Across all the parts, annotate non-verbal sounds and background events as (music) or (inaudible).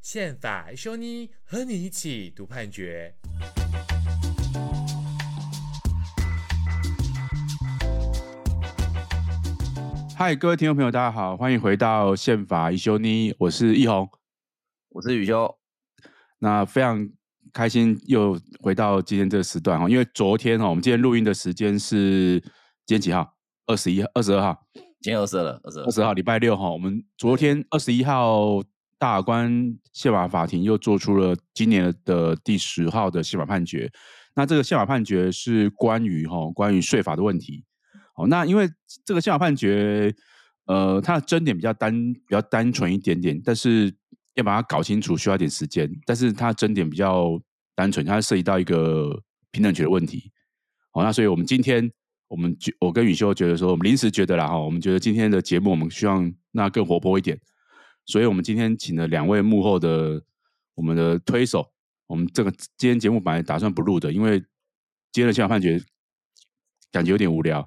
宪法奕修妮和你一起读判决。嗨，各位听众朋友，大家好，欢迎回到宪法一修妮，我是奕宏，我是宇修。那非常开心又回到今天这个时段哦，因为昨天哦，我们今天录音的时间是今天几号？二十一、二十二号。今天二十二了，二十二。二十号礼拜六哈，我们昨天二十一号。大法官宪法法庭又做出了今年的第十号的宪法判决。那这个宪法判决是关于哈关于税法的问题。哦，那因为这个宪法判决，呃，它的争点比较单比较单纯一点点，但是要把它搞清楚需要一点时间。但是它争点比较单纯，它涉及到一个平等权的问题。好，那所以我们今天我们我跟宇修觉得说，我们临时觉得啦哈，我们觉得今天的节目我们希望那更活泼一点。所以我们今天请了两位幕后的我们的推手。我们这个今天节目本来打算不录的，因为今天的宪法判决感觉有点无聊，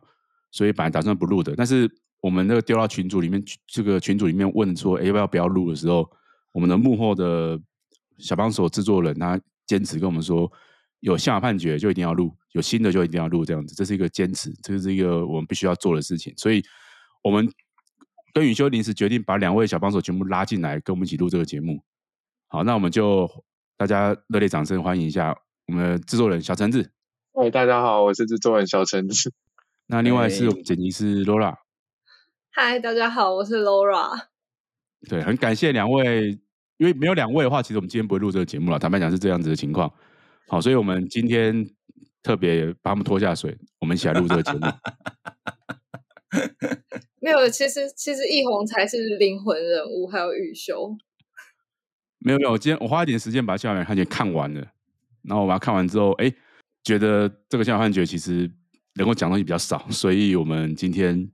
所以本来打算不录的。但是我们那个丢到群组里面，这个群组里面问说，哎，要不要不要录的时候，我们的幕后的小帮手制作人他坚持跟我们说，有宪法判决就一定要录，有新的就一定要录，这样子，这是一个坚持，这是一个我们必须要做的事情。所以我们。跟宇修临时决定把两位小帮手全部拉进来，跟我们一起录这个节目。好，那我们就大家热烈掌声欢迎一下我们的制作人小橙子。嗨，大家好，我是制作人小橙子。(laughs) 那另外是我们剪辑师 Laura。嗨，大家好，我是 Laura。对，很感谢两位，因为没有两位的话，其实我们今天不会录这个节目了。坦白讲是这样子的情况。好，所以我们今天特别把他们拖下水，我们一起来录这个节目。(laughs) 没有，其实其实易红才是灵魂人物，还有雨修。没有没有，我今天我花一点时间把宪法判决看完了，然后我把它看完之后，哎，觉得这个宪法判决其实能够讲的东西比较少，所以我们今天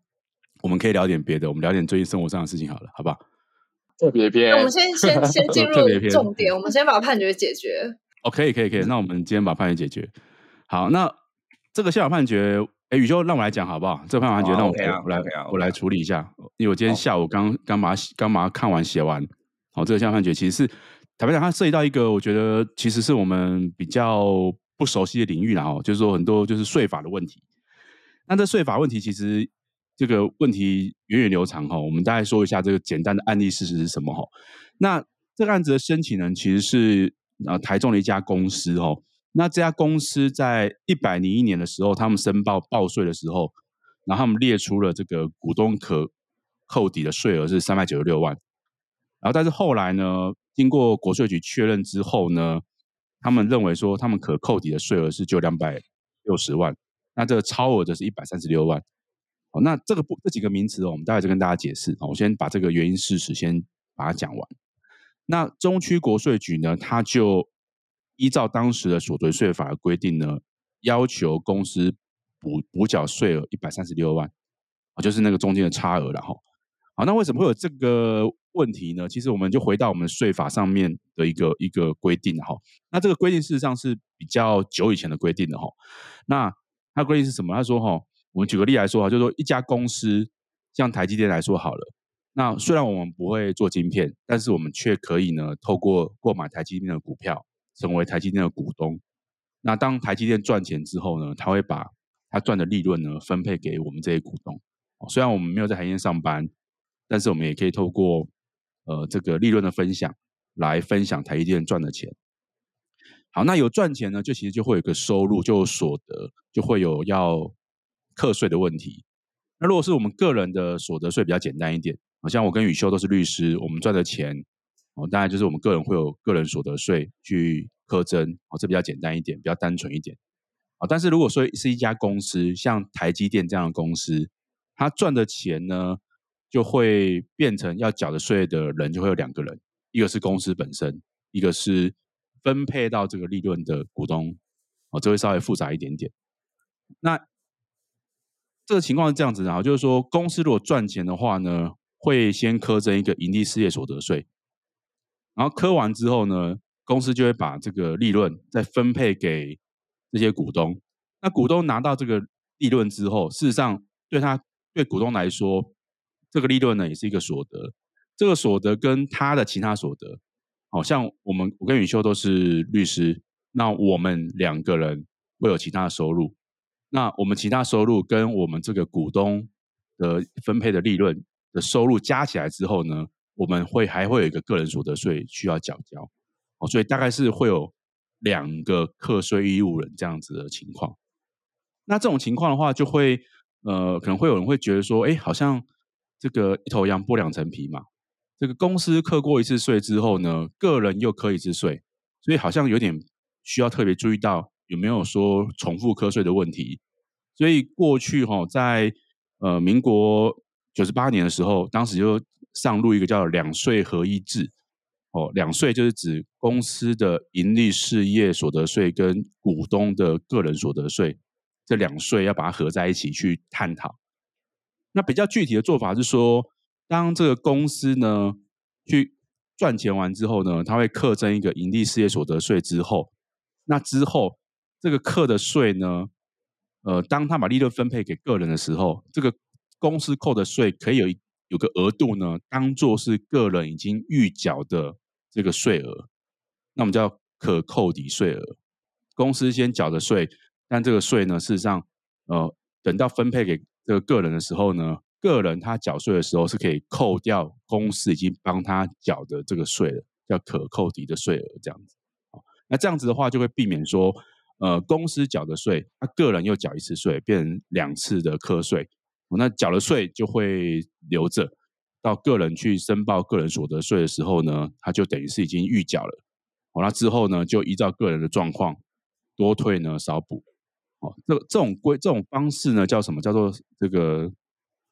我们可以聊点别的，我们聊点最近生活上的事情好了，好不好？特别篇，我们先先先进 (laughs) 入重点，我们先把判决解决。哦，可以可以可以，那我们今天把判决解决。好，那这个宪法判决。哎，宇宙，让我来讲好不好？这个判决让我来，我来，我来处理一下。因为我今天下午刚刚把刚把它看完写完。好，这个宪法判决其实是坦白讲，它涉及到一个我觉得其实是我们比较不熟悉的领域了哦，就是说很多就是税法的问题。那这税法问题其实这个问题源远流长哈，我们大概说一下这个简单的案例事实是什么哈。那这个案子的申请人其实是啊台中的一家公司哦。那这家公司在一百零一年的时候，他们申报报税的时候，然后他们列出了这个股东可扣抵的税额是三百九十六万，然后但是后来呢，经过国税局确认之后呢，他们认为说他们可扣抵的税额是就两百六十万，那这个超额的是一百三十六万。好，那这个不这几个名词，我们待会再跟大家解释。好，我先把这个原因事实先把它讲完。那中区国税局呢，他就。依照当时的所得税法的规定呢，要求公司补补缴税额一百三十六万，啊，就是那个中间的差额了哈。好，那为什么会有这个问题呢？其实我们就回到我们税法上面的一个一个规定哈。那这个规定事实上是比较久以前的规定的哈。那它规定是什么？他说哈，我们举个例来说哈，就说一家公司，像台积电来说好了，那虽然我们不会做晶片，但是我们却可以呢，透过购买台积电的股票。成为台积电的股东，那当台积电赚钱之后呢，他会把他赚的利润呢分配给我们这些股东。虽然我们没有在台积电上班，但是我们也可以透过呃这个利润的分享来分享台积电赚的钱。好，那有赚钱呢，就其实就会有个收入，就有所得，就会有要课税的问题。那如果是我们个人的所得税比较简单一点，好像我跟宇修都是律师，我们赚的钱。哦，当然就是我们个人会有个人所得税去苛征，哦，这比较简单一点，比较单纯一点。啊，但是如果说是一家公司，像台积电这样的公司，它赚的钱呢，就会变成要缴的税的人就会有两个人，一个是公司本身，一个是分配到这个利润的股东。哦，这会稍微复杂一点点。那这个情况是这样子的，啊，就是说公司如果赚钱的话呢，会先苛征一个营利事业所得税。然后苛完之后呢，公司就会把这个利润再分配给这些股东。那股东拿到这个利润之后，事实上对他对股东来说，这个利润呢也是一个所得。这个所得跟他的其他所得，好像我们我跟宇修都是律师，那我们两个人会有其他的收入。那我们其他收入跟我们这个股东的分配的利润的收入加起来之后呢，我们会还会有一个个人所得税需要缴交。哦，所以大概是会有两个课税义务人这样子的情况。那这种情况的话，就会呃，可能会有人会觉得说，哎，好像这个一头羊剥两层皮嘛。这个公司课过一次税之后呢，个人又课一次税，所以好像有点需要特别注意到有没有说重复课税的问题。所以过去哈、在呃民国九十八年的时候，当时就上路一个叫两税合一制。哦，两税就是指公司的盈利事业所得税跟股东的个人所得税，这两税要把它合在一起去探讨。那比较具体的做法是说。当这个公司呢去赚钱完之后呢，他会课征一个盈利事业所得税之后，那之后这个课的税呢，呃，当他把利润分配给个人的时候，这个公司扣的税可以有一有个额度呢，当做是个人已经预缴的这个税额，那我们叫可扣抵税额。公司先缴的税，但这个税呢，事实上，呃，等到分配给这个个人的时候呢。个人他缴税的时候是可以扣掉公司已经帮他缴的这个税了，叫可扣抵的税额这样子。那这样子的话就会避免说，呃，公司缴的税，他个人又缴一次税，变成两次的课税。那缴了税就会留着，到个人去申报个人所得税的时候呢，他就等于是已经预缴了。好，那之后呢，就依照个人的状况多退呢少补。哦，这这种规这种方式呢叫什么？叫做这个。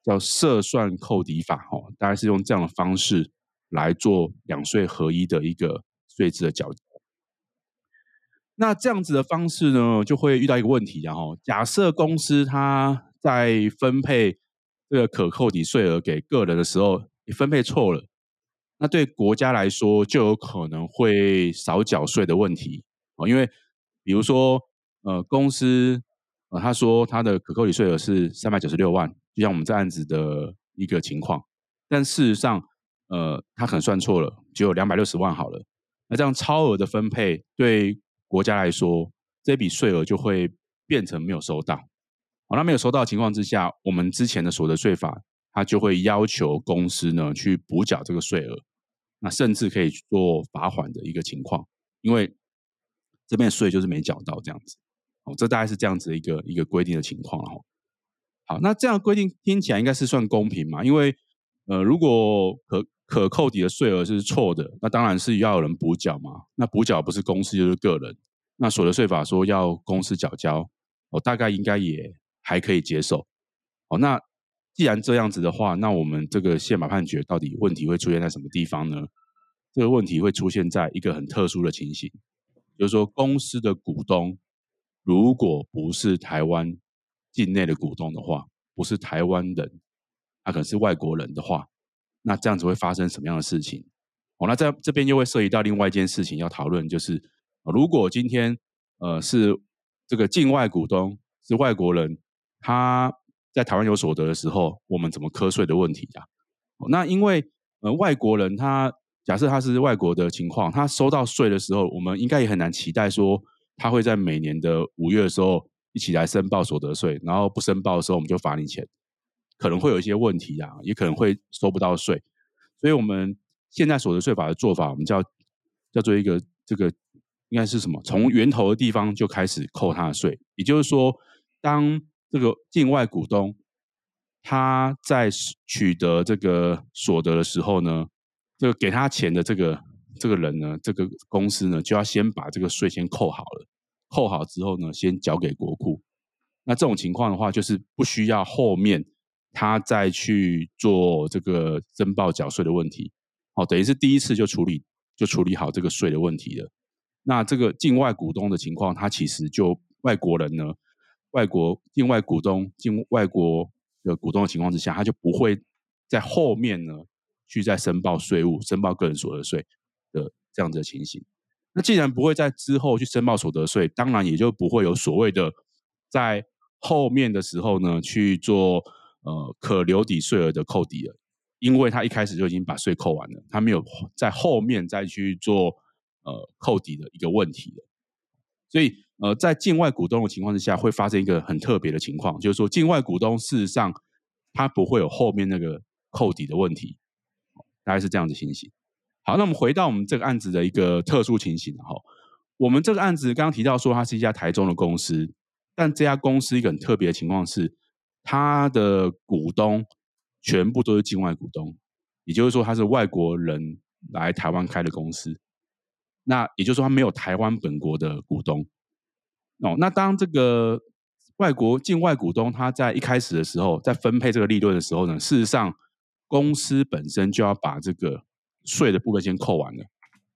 叫设算扣抵法，哦，大概是用这样的方式来做两税合一的一个税制的缴。那这样子的方式呢，就会遇到一个问题，然后假设公司它在分配这个可扣抵税额给个人的时候，你分配错了，那对国家来说就有可能会少缴税的问题哦，因为比如说呃公司呃他说他的可扣抵税额是三百九十六万。就像我们这案子的一个情况，但事实上，呃，他可能算错了，只有两百六十万好了。那这样超额的分配，对国家来说，这笔税额就会变成没有收到。好，那没有收到的情况之下，我们之前的所得税法，它就会要求公司呢去补缴这个税额，那甚至可以做罚款的一个情况，因为这边税就是没缴到这样子。哦，这大概是这样子的一个一个规定的情况哦。好，那这样规定听起来应该是算公平嘛？因为，呃，如果可可扣抵的税额是错的，那当然是要有人补缴嘛。那补缴不是公司就是个人。那所得税法说要公司缴交，哦大概应该也还可以接受。哦，那既然这样子的话，那我们这个宪法判决到底问题会出现在什么地方呢？这个问题会出现在一个很特殊的情形，就是说公司的股东如果不是台湾。境内的股东的话，不是台湾人，他可能是外国人的话，那这样子会发生什么样的事情？哦，那在这边又会涉及到另外一件事情要讨论，就是如果今天呃是这个境外股东是外国人，他在台湾有所得的时候，我们怎么课税的问题呀？那因为呃外国人他假设他是外国的情况，他收到税的时候，我们应该也很难期待说他会在每年的五月的时候。一起来申报所得税，然后不申报的时候，我们就罚你钱，可能会有一些问题啊，也可能会收不到税。所以，我们现在所得税法的做法，我们叫叫做一个这个应该是什么？从源头的地方就开始扣他的税。也就是说，当这个境外股东他在取得这个所得的时候呢，这个给他钱的这个这个人呢，这个公司呢，就要先把这个税先扣好了。扣好之后呢，先缴给国库。那这种情况的话，就是不需要后面他再去做这个申报缴税的问题。好，等于是第一次就处理就处理好这个税的问题了。那这个境外股东的情况，他其实就外国人呢，外国境外股东境外国的股东的情况之下，他就不会在后面呢去再申报税务、申报个人所得税的这样子的情形。那既然不会在之后去申报所得税，当然也就不会有所谓的在后面的时候呢去做呃可留抵税额的扣抵了，因为他一开始就已经把税扣完了，他没有在后面再去做呃扣抵的一个问题了。所以呃，在境外股东的情况之下，会发生一个很特别的情况，就是说境外股东事实上他不会有后面那个扣抵的问题，大概是这样子情形。好，那我们回到我们这个案子的一个特殊情形，哈我们这个案子刚刚提到说，它是一家台中的公司，但这家公司一个很特别的情况是，它的股东全部都是境外股东，也就是说，它是外国人来台湾开的公司，那也就是说，它没有台湾本国的股东。哦，那当这个外国境外股东他在一开始的时候，在分配这个利润的时候呢，事实上公司本身就要把这个。税的部分先扣完了，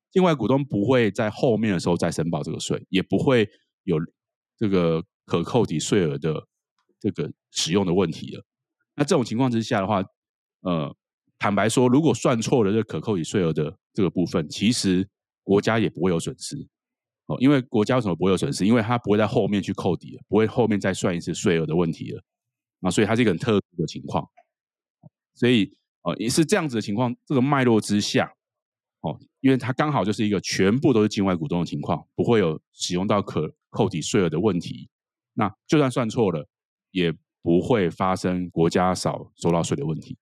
境外股东不会在后面的时候再申报这个税，也不会有这个可扣抵税额的这个使用的问题了。那这种情况之下的话，呃，坦白说，如果算错了这可扣抵税额的这个部分，其实国家也不会有损失哦。因为国家为什么不会有损失？因为它不会在后面去扣抵，不会后面再算一次税额的问题了啊。所以它是一个很特殊的情况，所以。哦，也是这样子的情况，这个脉络之下，哦，因为它刚好就是一个全部都是境外股东的情况，不会有使用到可扣抵税额的问题。那就算算错了，也不会发生国家少收到税的问题。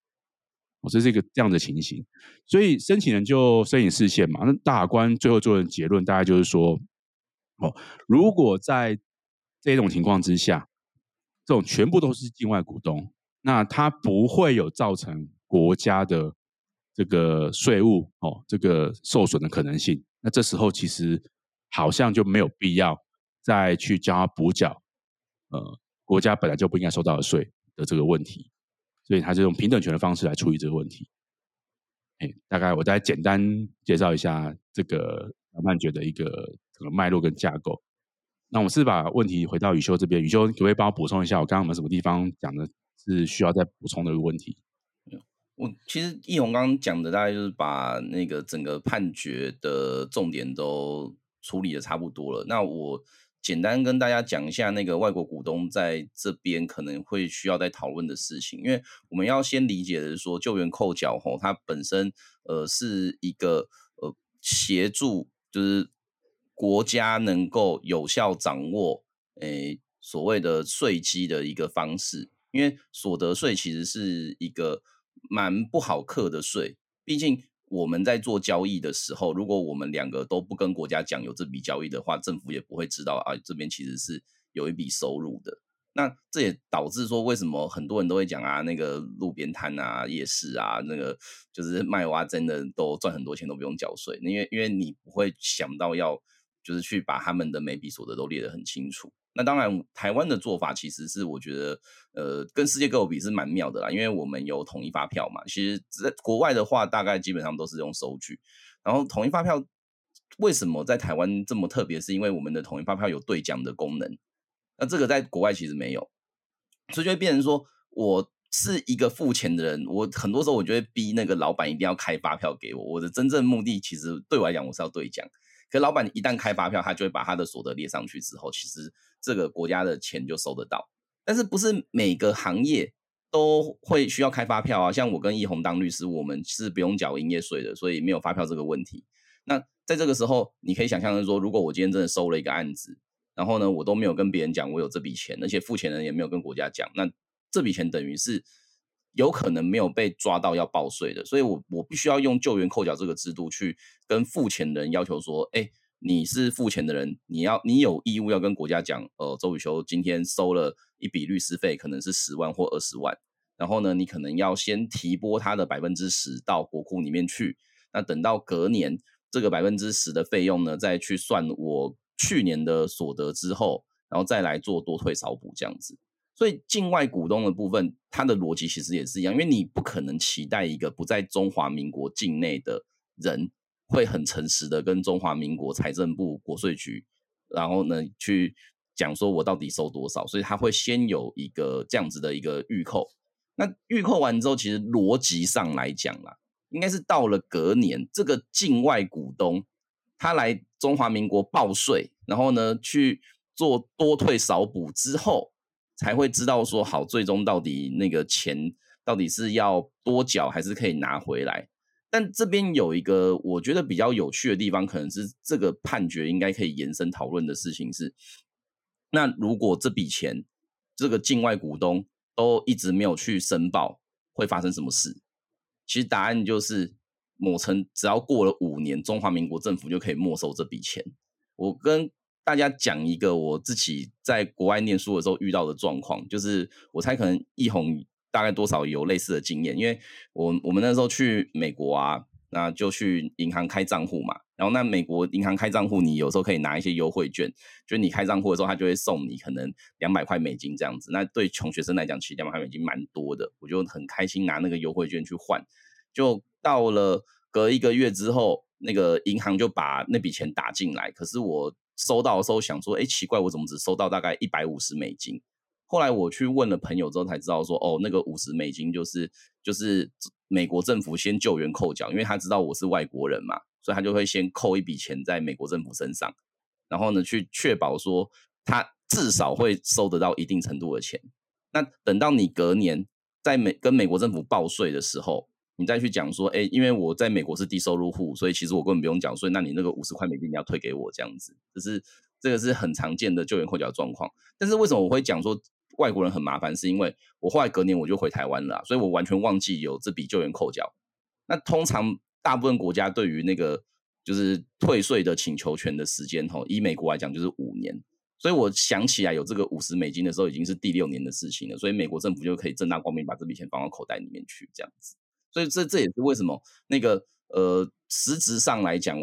哦，这是一个这样的情形。所以申请人就申请释宪嘛。那大法官最后做的结论大概就是说，哦，如果在这种情况之下，这种全部都是境外股东，那它不会有造成。国家的这个税务哦，这个受损的可能性，那这时候其实好像就没有必要再去叫他补缴，呃，国家本来就不应该收到的税的这个问题，所以他就用平等权的方式来处理这个问题。哎，大概我再简单介绍一下这个判决的一个这个脉络跟架构。那我是把问题回到宇修这边，宇修可不可以帮我补充一下，我刚刚有没有什么地方讲的是需要再补充的一个问题？我其实奕弘刚刚讲的大概就是把那个整个判决的重点都处理的差不多了。那我简单跟大家讲一下那个外国股东在这边可能会需要再讨论的事情，因为我们要先理解的是说，救援扣缴吼，它本身呃是一个呃协助，就是国家能够有效掌握诶所谓的税基的一个方式，因为所得税其实是一个。蛮不好克的税，毕竟我们在做交易的时候，如果我们两个都不跟国家讲有这笔交易的话，政府也不会知道啊，这边其实是有一笔收入的。那这也导致说，为什么很多人都会讲啊，那个路边摊啊、夜市啊，那个就是卖娃真的都赚很多钱都不用缴税，因为因为你不会想到要就是去把他们的每笔所得都列得很清楚。那当然，台湾的做法其实是我觉得，呃，跟世界各国比是蛮妙的啦，因为我们有统一发票嘛。其实，在国外的话，大概基本上都是用收据。然后，统一发票为什么在台湾这么特别？是因为我们的统一发票有对奖的功能。那这个在国外其实没有，所以就会变成说，我是一个付钱的人，我很多时候我就会逼那个老板一定要开发票给我。我的真正目的，其实对我来讲，我是要对奖。可老板一旦开发票，他就会把他的所得列上去之后，其实这个国家的钱就收得到。但是不是每个行业都会需要开发票啊？像我跟奕弘当律师，我们是不用缴营业税的，所以没有发票这个问题。那在这个时候，你可以想象的说，如果我今天真的收了一个案子，然后呢，我都没有跟别人讲我有这笔钱，而且付钱人也没有跟国家讲，那这笔钱等于是。有可能没有被抓到要报税的，所以我我必须要用救援扣缴这个制度去跟付钱的人要求说，哎，你是付钱的人，你要你有义务要跟国家讲，呃，周宇修今天收了一笔律师费，可能是十万或二十万，然后呢，你可能要先提拨他的百分之十到国库里面去，那等到隔年这个百分之十的费用呢，再去算我去年的所得之后，然后再来做多退少补这样子。所以境外股东的部分，它的逻辑其实也是一样，因为你不可能期待一个不在中华民国境内的人会很诚实的跟中华民国财政部国税局，然后呢去讲说我到底收多少，所以他会先有一个这样子的一个预扣。那预扣完之后，其实逻辑上来讲啦，应该是到了隔年，这个境外股东他来中华民国报税，然后呢去做多退少补之后。才会知道说好，最终到底那个钱到底是要多缴还是可以拿回来。但这边有一个我觉得比较有趣的地方，可能是这个判决应该可以延伸讨论的事情是，那如果这笔钱这个境外股东都一直没有去申报，会发生什么事？其实答案就是，某层只要过了五年，中华民国政府就可以没收这笔钱。我跟大家讲一个我自己在国外念书的时候遇到的状况，就是我猜可能易宏。大概多少有类似的经验，因为我我们那时候去美国啊，那就去银行开账户嘛。然后那美国银行开账户，你有时候可以拿一些优惠券，就你开账户的时候，他就会送你可能两百块美金这样子。那对穷学生来讲，其实两百块美金蛮多的，我就很开心拿那个优惠券去换。就到了隔一个月之后，那个银行就把那笔钱打进来，可是我收到的时候想说，哎，奇怪，我怎么只收到大概一百五十美金？后来我去问了朋友之后才知道说，哦，那个五十美金就是就是美国政府先救援扣缴，因为他知道我是外国人嘛，所以他就会先扣一笔钱在美国政府身上，然后呢去确保说他至少会收得到一定程度的钱。那等到你隔年在美跟美国政府报税的时候，你再去讲说，哎，因为我在美国是低收入户，所以其实我根本不用缴税，那你那个五十块美金你要退给我这样子，就是这个是很常见的救援扣缴状况。但是为什么我会讲说？外国人很麻烦，是因为我后来隔年我就回台湾了，所以我完全忘记有这笔救援扣缴。那通常大部分国家对于那个就是退税的请求权的时间，吼，以美国来讲就是五年。所以我想起来有这个五十美金的时候，已经是第六年的事情了。所以美国政府就可以正大光明把这笔钱放到口袋里面去，这样子。所以这这也是为什么那个呃，实质上来讲，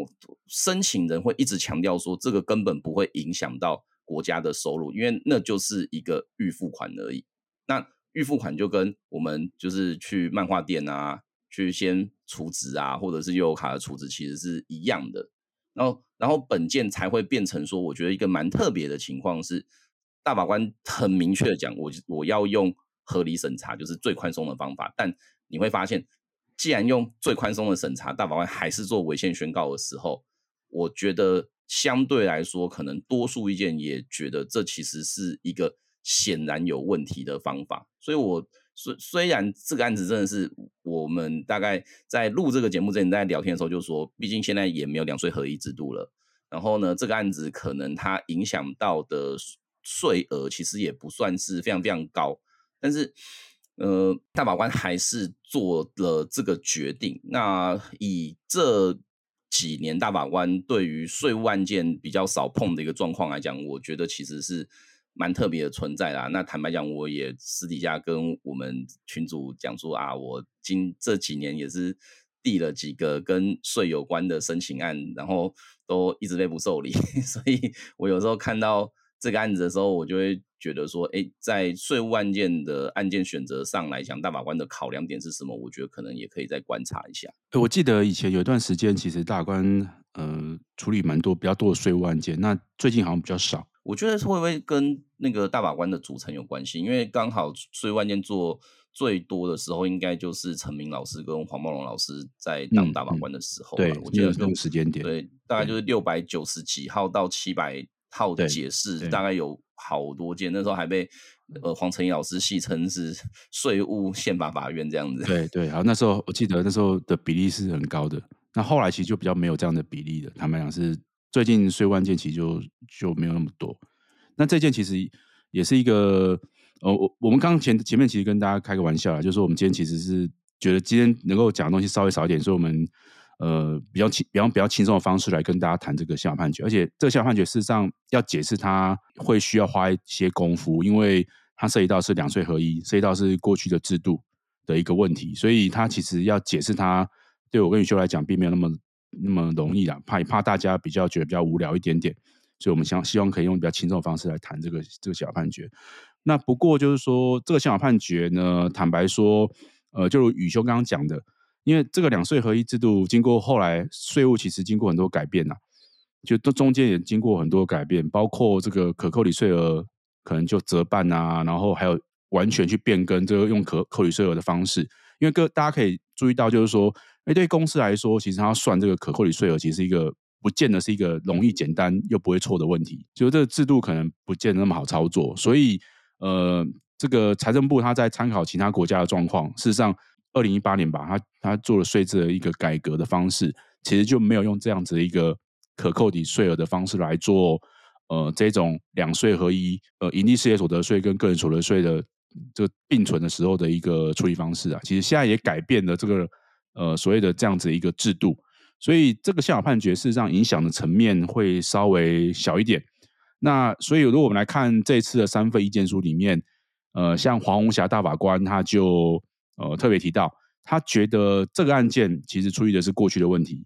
申请人会一直强调说，这个根本不会影响到。国家的收入，因为那就是一个预付款而已。那预付款就跟我们就是去漫画店啊，去先储值啊，或者是悠游卡的储值，其实是一样的。然后，然后本件才会变成说，我觉得一个蛮特别的情况是，大法官很明确的讲，我我要用合理审查，就是最宽松的方法。但你会发现，既然用最宽松的审查，大法官还是做违宪宣告的时候，我觉得。相对来说，可能多数意见也觉得这其实是一个显然有问题的方法。所以我，我虽虽然这个案子真的是我们大概在录这个节目之前在聊天的时候就说，毕竟现在也没有两税合一制度了。然后呢，这个案子可能它影响到的税额其实也不算是非常非常高，但是，呃，大法官还是做了这个决定。那以这。几年大法官对于税务案件比较少碰的一个状况来讲，我觉得其实是蛮特别的存在啦。那坦白讲，我也私底下跟我们群主讲说啊，我今这几年也是递了几个跟税有关的申请案，然后都一直被不受理，(laughs) 所以我有时候看到这个案子的时候，我就会。觉得说，哎，在税务案件的案件选择上来讲，大法官的考量点是什么？我觉得可能也可以再观察一下。我记得以前有一段时间，其实大法官呃处理蛮多比较多的税务案件，那最近好像比较少。我觉得会不会跟那个大法官的组成有关系？因为刚好税务案件做最多的时候，应该就是陈明老师跟黄茂龙老师在当大法官的时候。对，我记得这个时间点，对，大概就是六百九十几号到七百号的解释，大概有。好多件，那时候还被呃黄成义老师戏称是税务宪法法院这样子。对对，好，那时候我记得那时候的比例是很高的。那后来其实就比较没有这样的比例了。坦白讲是最近税务案件其实就就没有那么多。那这件其实也是一个呃，我我们刚刚前前面其实跟大家开个玩笑啊，就是说我们今天其实是觉得今天能够讲的东西稍微少一点，所以我们。呃，比较轻，比较比较轻松的方式来跟大家谈这个宪法判决，而且这个宪法判决事实上要解释它会需要花一些功夫，因为它涉及到是两税合一，涉及到是过去的制度的一个问题，所以它其实要解释它，对我跟宇修来讲并没有那么那么容易啦，怕怕大家比较觉得比较无聊一点点，所以我们想希望可以用比较轻松的方式来谈这个这个宪法判决。那不过就是说这个宪法判决呢，坦白说，呃，就如宇修刚刚讲的。因为这个两税合一制度经过后来税务其实经过很多改变呐、就都中间也经过很多改变，包括这个可扣抵税额可能就折半啊，然后还有完全去变更这个用可扣抵税额的方式。因为各大家可以注意到，就是说，哎，对公司来说，其实它算这个可扣抵税额，其实是一个不见得是一个容易简单又不会错的问题，就是这个制度可能不见得那么好操作，所以呃，这个财政部他在参考其他国家的状况，事实上，二零一八年吧，他他做了税制的一个改革的方式，其实就没有用这样子的一个可扣抵税额的方式来做，呃，这种两税合一，呃，盈利事业所得税跟个人所得税的这个并存的时候的一个处理方式啊，其实现在也改变了这个呃所谓的这样子一个制度，所以这个宪法判决事实上影响的层面会稍微小一点。那所以，如果我们来看这次的三份意见书里面，呃，像黄红霞大法官他就呃特别提到，他觉得这个案件其实处理的是过去的问题。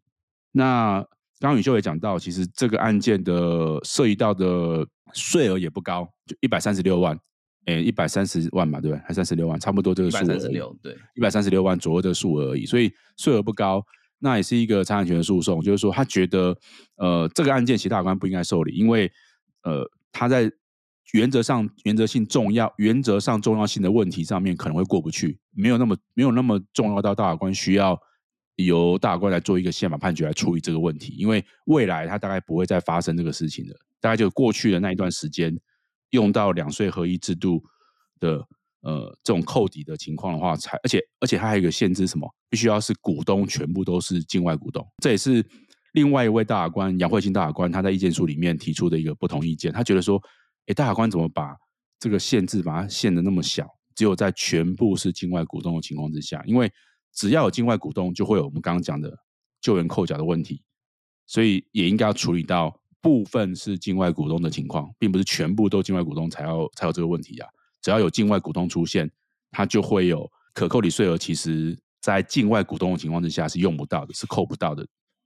那刚刚宇秀也讲到，其实这个案件的涉及到的税额也不高，就一百三十六万，诶，一百三十万嘛，对不对？还三十六万，差不多这个数额。一百三十六，对，一百三十六万左右的数额而已，所以税额不高，那也是一个财产权的诉讼，就是说他觉得，呃，这个案件其他法官不应该受理，因为。呃，他在原则上、原则性重要、原则上重要性的问题上面可能会过不去，没有那么没有那么重要到大法官需要由大法官来做一个宪法判决来处理这个问题，因为未来他大概不会再发生这个事情的，大概就过去的那一段时间用到两税合一制度的呃这种扣抵的情况的话，才而且而且他还有一个限制，什么？必须要是股东全部都是境外股东，这也是。另外一位大法官杨慧卿大法官，他在意见书里面提出的一个不同意见，他觉得说，诶，大法官怎么把这个限制把它限得那么小？只有在全部是境外股东的情况之下，因为只要有境外股东，就会有我们刚刚讲的救援扣缴的问题，所以也应该要处理到部分是境外股东的情况，并不是全部都境外股东才要才有这个问题啊。只要有境外股东出现，他就会有可扣抵税额，其实在境外股东的情况之下是用不到的，是扣不到的。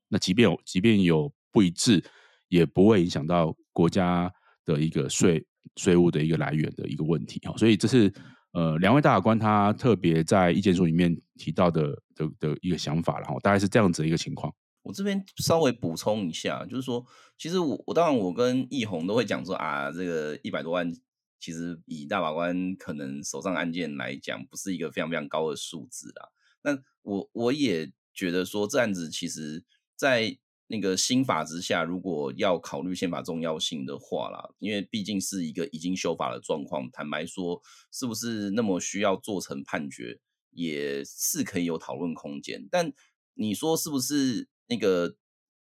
那即便有，即便有不一致，也不会影响到国家的一个税税务的一个来源的一个问题哈。所以这是呃两位大法官他特别在意见书里面提到的的的一个想法，然后大概是这样子的一个情况。我这边稍微补充一下，就是说，其实我我当然我跟奕弘都会讲说啊，这个一百多万，其实以大法官可能手上案件来讲，不是一个非常非常高的数字啦。那我我也觉得说，这案子其实。在那个新法之下，如果要考虑宪法重要性的话啦，因为毕竟是一个已经修法的状况，坦白说，是不是那么需要做成判决，也是可以有讨论空间。但你说是不是那个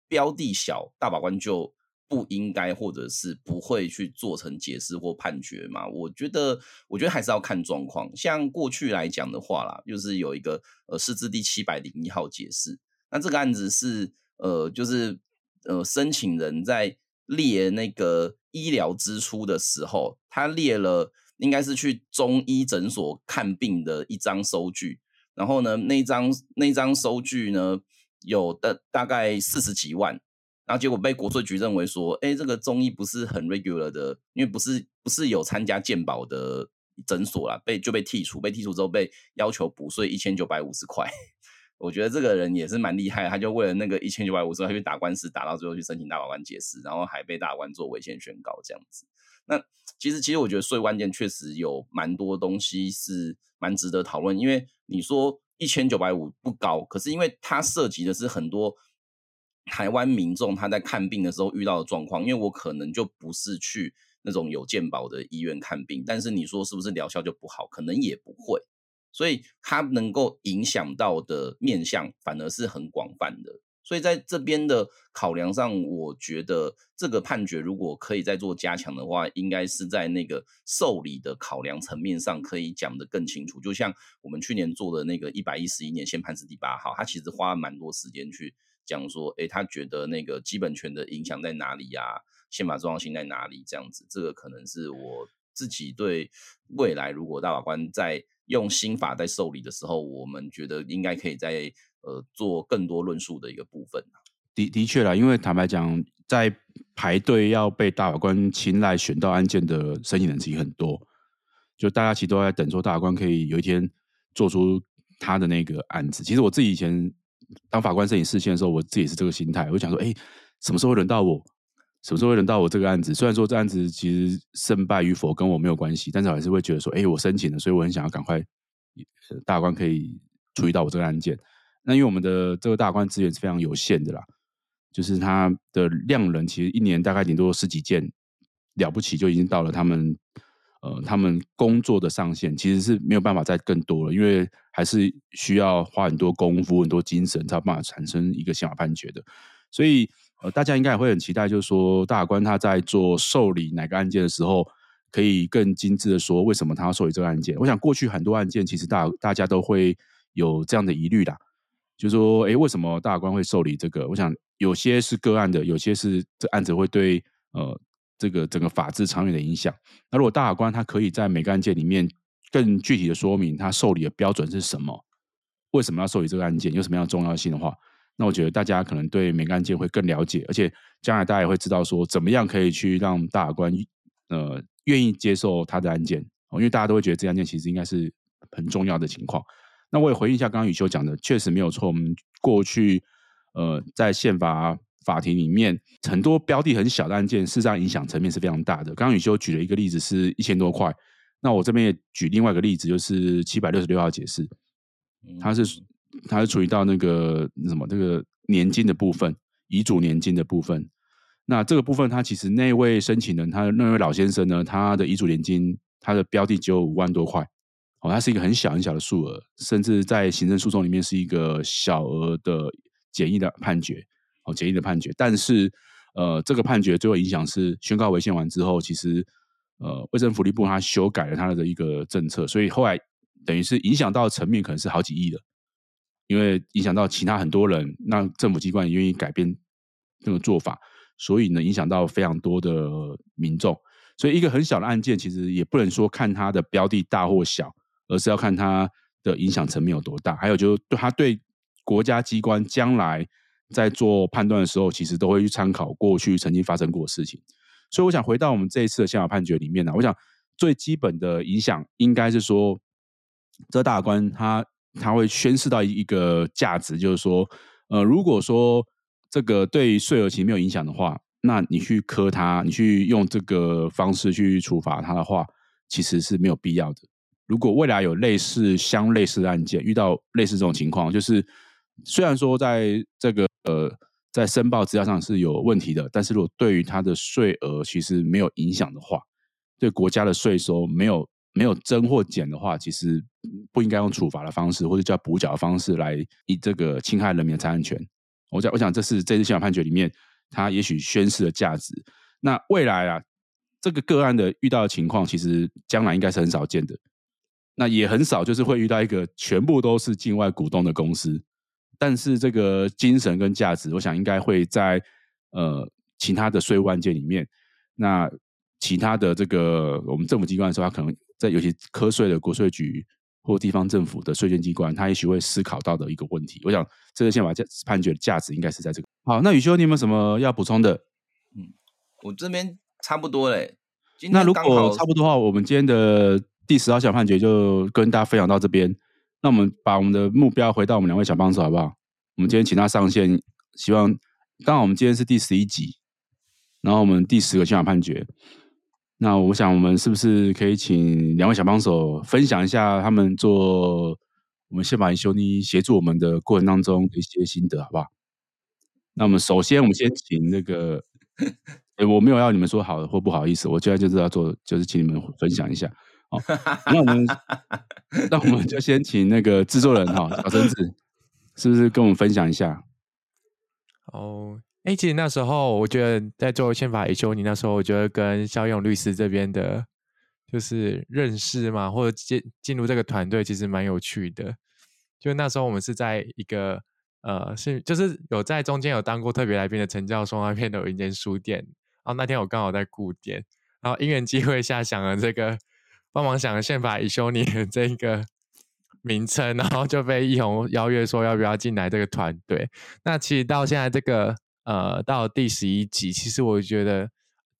标的小，大法官就不应该或者是不会去做成解释或判决嘛？我觉得，我觉得还是要看状况。像过去来讲的话啦，就是有一个呃，释字第七百零一号解释，那这个案子是。呃，就是呃，申请人在列那个医疗支出的时候，他列了应该是去中医诊所看病的一张收据，然后呢，那张那张收据呢，有的大概四十几万，然后结果被国税局认为说，哎，这个中医不是很 regular 的，因为不是不是有参加健保的诊所啦，被就被剔除，被剔除之后被要求补税一千九百五十块。我觉得这个人也是蛮厉害，他就为了那个一千九百五十万去打官司，打到最后去申请大法官解释，然后还被大法官做违宪宣告这样子。那其实，其实我觉得税务案件确实有蛮多东西是蛮值得讨论，因为你说一千九百五不高，可是因为它涉及的是很多台湾民众他在看病的时候遇到的状况，因为我可能就不是去那种有健保的医院看病，但是你说是不是疗效就不好？可能也不会。所以它能够影响到的面向反而是很广泛的，所以在这边的考量上，我觉得这个判决如果可以再做加强的话，应该是在那个受理的考量层面上可以讲得更清楚。就像我们去年做的那个一百一十一年宪判字第八号，他其实花了蛮多时间去讲说，诶，他觉得那个基本权的影响在哪里呀？宪法重要性在哪里？这样子，这个可能是我自己对未来如果大法官在用新法在受理的时候，我们觉得应该可以在呃做更多论述的一个部分。的的确啦，因为坦白讲，在排队要被大法官青睐选到案件的申请人其实很多，就大家其实都在等说大法官可以有一天做出他的那个案子。其实我自己以前当法官申请释宪的时候，我自己也是这个心态，我就想说，哎，什么时候轮到我？什么时候会轮到我这个案子？虽然说这案子其实胜败与否跟我没有关系，但是我还是会觉得说，哎，我申请了，所以我很想要赶快大官可以处理到我这个案件。那因为我们的这个大官资源是非常有限的啦，就是他的量人其实一年大概顶多十几件，了不起就已经到了他们呃，他们工作的上限其实是没有办法再更多了，因为还是需要花很多功夫、很多精神，才有办法产生一个宪法判决的。所以，呃，大家应该也会很期待，就是说，大法官他在做受理哪个案件的时候，可以更精致的说，为什么他要受理这个案件。我想，过去很多案件，其实大大家都会有这样的疑虑的，就是说，诶，为什么大法官会受理这个？我想，有些是个案的，有些是这案子会对，呃。这个整个法治长远的影响。那如果大法官他可以在每个案件里面更具体的说明他受理的标准是什么，为什么要受理这个案件，有什么样的重要性的话，那我觉得大家可能对每个案件会更了解，而且将来大家也会知道说怎么样可以去让大法官呃愿意接受他的案件，因为大家都会觉得这案件其实应该是很重要的情况。那我也回应一下刚刚宇修讲的，确实没有错。我们过去呃在宪法。法庭里面很多标的很小的案件，事实上影响层面是非常大的。刚刚宇修举了一个例子，是一千多块。那我这边也举另外一个例子，就是七百六十六号解释，它是它是处理到那个什么这个年金的部分，遗嘱年金的部分。那这个部分，他其实那位申请人，他那位老先生呢，他的遗嘱年金，他的标的只有五万多块。哦，它是一个很小很小的数额，甚至在行政诉讼里面是一个小额的简易的判决。哦，简易的判决，但是，呃，这个判决最后影响是宣告违宪完之后，其实，呃，卫生福利部他修改了他的一个政策，所以后来等于是影响到层面可能是好几亿的，因为影响到其他很多人，那政府机关也愿意改变这个做法，所以呢，影响到非常多的民众，所以一个很小的案件，其实也不能说看它的标的大或小，而是要看它的影响层面有多大，还有就是对它对国家机关将来。在做判断的时候，其实都会去参考过去曾经发生过的事情，所以我想回到我们这一次的宪法判决里面呢，我想最基本的影响应该是说，这大法官他他会宣示到一个价值，就是说，呃，如果说这个对税额其实没有影响的话，那你去磕他，你去用这个方式去处罚他的话，其实是没有必要的。如果未来有类似相类似的案件，遇到类似这种情况，就是。虽然说在这个呃在申报资料上是有问题的，但是如果对于他的税额其实没有影响的话，对国家的税收没有没有增或减的话，其实不应该用处罚的方式或者叫补缴的方式来以这个侵害人民的财产权。我想，我想这是这次宪法判决里面他也许宣示的价值。那未来啊，这个个案的遇到的情况，其实将来应该是很少见的。那也很少就是会遇到一个全部都是境外股东的公司。但是这个精神跟价值，我想应该会在呃其他的税务案件里面，那其他的这个我们政府机关的时候，他可能在尤其课税的国税局或地方政府的税捐机关，他也许会思考到的一个问题。我想这个宪法价判决的价值应该是在这个。好，那宇修，你有没有什么要补充的？嗯，我这边差不多嘞。那如果差不多的话，我们今天的第十号小判决就跟大家分享到这边。那我们把我们的目标回到我们两位小帮手好不好？我们今天请他上线，希望刚好我们今天是第十一集，然后我们第十个宪法判决。那我想我们是不是可以请两位小帮手分享一下他们做我们宪法研修呢协助我们的过程当中的一些心得，好不好？那我们首先我们先请那个，欸、我没有要你们说好或不好意思，我现在就是要做，就是请你们分享一下。好，那我们 (laughs) 那我们就先请那个制作人哈，小陈子，是不是跟我们分享一下？哦，哎，其实那时候我觉得在做宪法研修，你那时候我觉得跟萧勇律师这边的，就是认识嘛，或者进进入这个团队，其实蛮有趣的。就那时候我们是在一个呃，是就是有在中间有当过特别来宾的陈教授那边的有一间书店，然后那天我刚好在顾店，然后因缘机会下想了这个。帮忙想了宪法研修你的这个名称，然后就被易红邀约说要不要进来这个团队。那其实到现在这个呃到第十一集，其实我觉得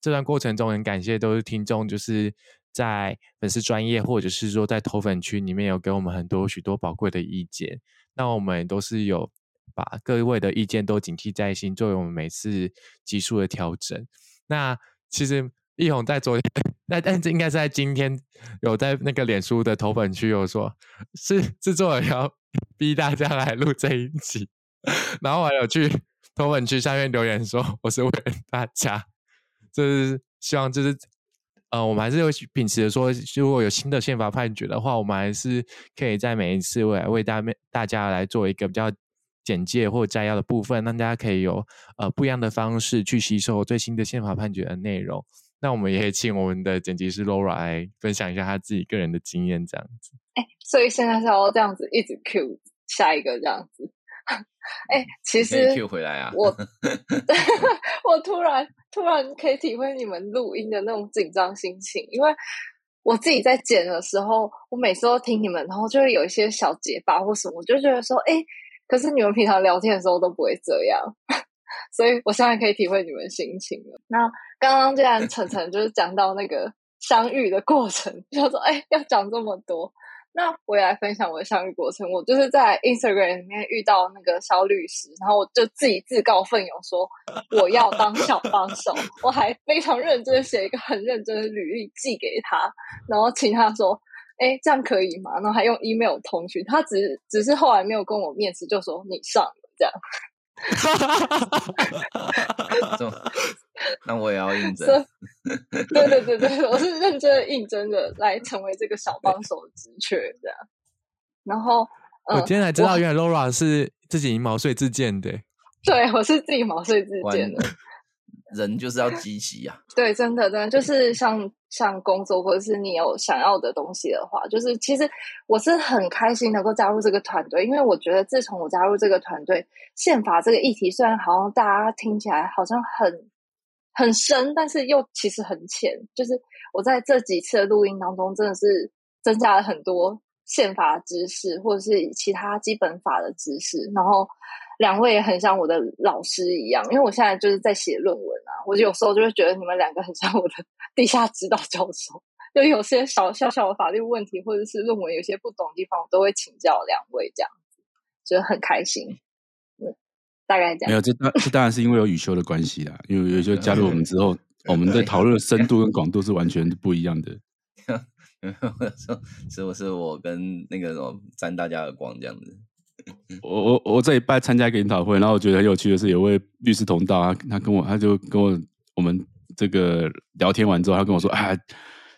这段过程中很感谢都是听众，就是在粉丝专业或者是说在投粉区里面有给我们很多许多宝贵的意见。那我们都是有把各位的意见都谨记在心，作为我们每次集数的调整。那其实。一红在昨天，那但这应该是在今天有在那个脸书的投粉区有说，是制作人要逼大家来录这一集，(laughs) 然后我还有去投粉区下面留言说，我是为了大家，(laughs) 就是希望就是呃，我们还是会秉持着说，如果有新的宪法判决的话，我们还是可以在每一次未来为大家大家来做一个比较简介或摘要的部分，让大家可以有呃不一样的方式去吸收最新的宪法判决的内容。那我们也可以请我们的剪辑师 Laura 来分享一下他自己个人的经验，这样子。哎，所以现在是要这样子一直 Q 下一个这样子。哎，其实 Q 回来啊，我 (laughs) 我突然突然可以体会你们录音的那种紧张心情，因为我自己在剪的时候，我每次都听你们，然后就会有一些小结巴或什么，我就觉得说，哎，可是你们平常聊天的时候都不会这样，(laughs) 所以我现在可以体会你们心情了。那刚刚既然晨晨就是讲到那个相遇的过程，(laughs) 就说，哎，要讲这么多。那我也来分享我的相遇过程。我就是在 Instagram 里面遇到那个萧律师，然后我就自己自告奋勇说我要当小帮手。我还非常认真写一个很认真的履历寄给他，然后请他说：“哎，这样可以吗？”然后还用 email 通讯。他只只是后来没有跟我面试，就说你上了这样。哈哈哈哈哈！那我也要应征。对对对对，我是认真的应征的来成为这个小帮手的职缺，这样。然后，呃、我今天才知道，原来 Laura 是自己毛遂自荐的。对，我是自己毛遂自荐的。人就是要积极呀。对，真的，真的就是像像工作，或者是你有想要的东西的话，就是其实我是很开心能够加入这个团队，因为我觉得自从我加入这个团队，宪法这个议题虽然好像大家听起来好像很很深，但是又其实很浅。就是我在这几次的录音当中，真的是增加了很多宪法知识，或者是其他基本法的知识，然后。两位也很像我的老师一样，因为我现在就是在写论文啊，我有时候就会觉得你们两个很像我的地下指导教授，就有些小小小的法律问题或者是论文有些不懂的地方，我都会请教两位，这样子，觉得很开心。嗯，大概这样。没有，这当这当然是因为有宇修的关系啦，因为宇修加入我们之后，我们在讨论的深度跟广度是完全不一样的。是不是我跟那个什么沾大家的光这样子？(laughs) 我我我这一拜参加一个研讨会，然后我觉得很有趣的是，有位律师同道啊，他跟我他就跟我我们这个聊天完之后，他跟我说：“啊，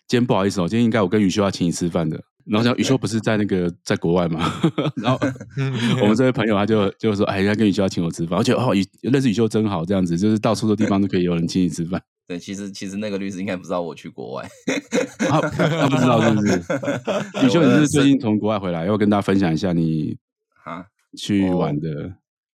今天不好意思哦，今天应该我跟宇修要请你吃饭的。”然后像宇修不是在那个在国外嘛，(laughs) 然后 (laughs) 我们这位朋友他就就说：“哎，他跟宇修要请我吃饭。”我觉得哦，认识宇修真好，这样子就是到处的地方都可以有人请你吃饭。对，其实其实那个律师应该不知道我去国外，他 (laughs) 他不知道是不是？宇修，你是最近从国外回来，要跟大家分享一下你。啊，去玩的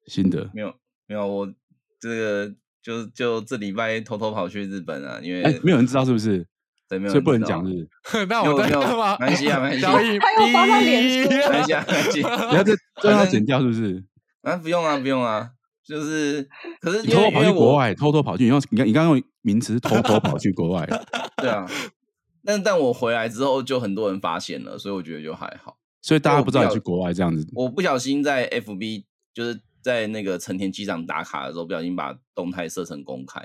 心得没有没有，我这个就就这礼拜偷偷跑去日本啊，因为哎，没有人知道是不是？对，没有，所以不能讲日。(laughs) 那我在干嘛？没关系啊，没关 (laughs) 系。还有发在脸书，没关系啊，没关系。你要这这要剪掉是不是？啊，不用啊，不用啊，就是可是你偷偷跑去国外，偷偷跑去，你用你刚你刚用名词偷偷跑去国外，(laughs) 对啊。但但我回来之后，就很多人发现了，所以我觉得就还好。所以大家不知道你去国外这样子。我不小心在 FB 就是在那个成田机场打卡的时候，不小心把动态设成公开，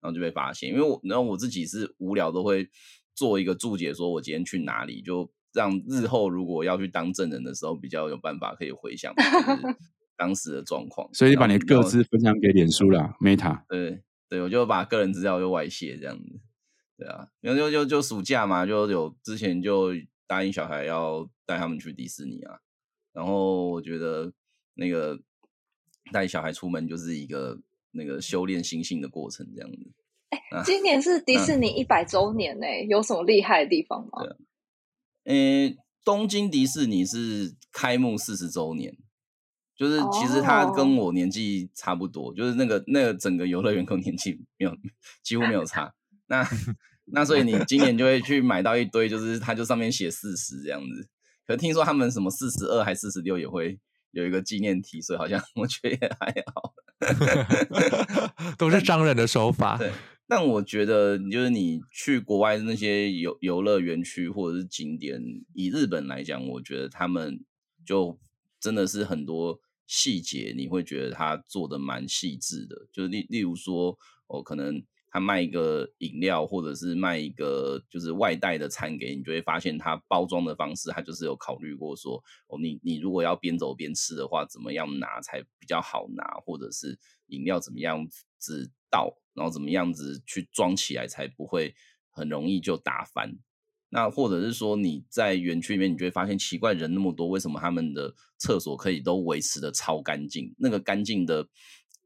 然后就被发现。因为我然后我自己是无聊都会做一个注解，说我今天去哪里，就让日后如果要去当证人的时候，比较有办法可以回想 (laughs) 当时的状况。所以你把你的个资分享给脸书啦，Meta。对对，我就把个人资料就外泄这样子。对啊，然后就就就暑假嘛，就有之前就。答应小孩要带他们去迪士尼啊，然后我觉得那个带小孩出门就是一个那个修炼心性的过程，这样子。哎、欸，今年是迪士尼一百周年呢、有什么厉害的地方吗？对啊，呃，东京迪士尼是开幕四十周年，就是其实他跟我年纪差不多，哦、就是那个那个整个游乐园跟我年纪没有几乎没有差。那 (laughs) 那所以你今年就会去买到一堆，就是它就上面写四十这样子。可是听说他们什么四十二还四十六也会有一个纪念题，所以好像 (laughs) 我觉得也还好。(laughs) 都是商人的手法。对，但我觉得就是你去国外那些游游乐园区或者是景点，以日本来讲，我觉得他们就真的是很多细节，你会觉得他做的蛮细致的。就是例例如说，哦，可能。他卖一个饮料，或者是卖一个就是外带的餐给你，就会发现他包装的方式，他就是有考虑过说，哦，你你如果要边走边吃的话，怎么样拿才比较好拿，或者是饮料怎么样子倒，然后怎么样子去装起来才不会很容易就打翻。那或者是说你在园区里面，你就会发现奇怪，人那么多，为什么他们的厕所可以都维持得超干净？那个干净的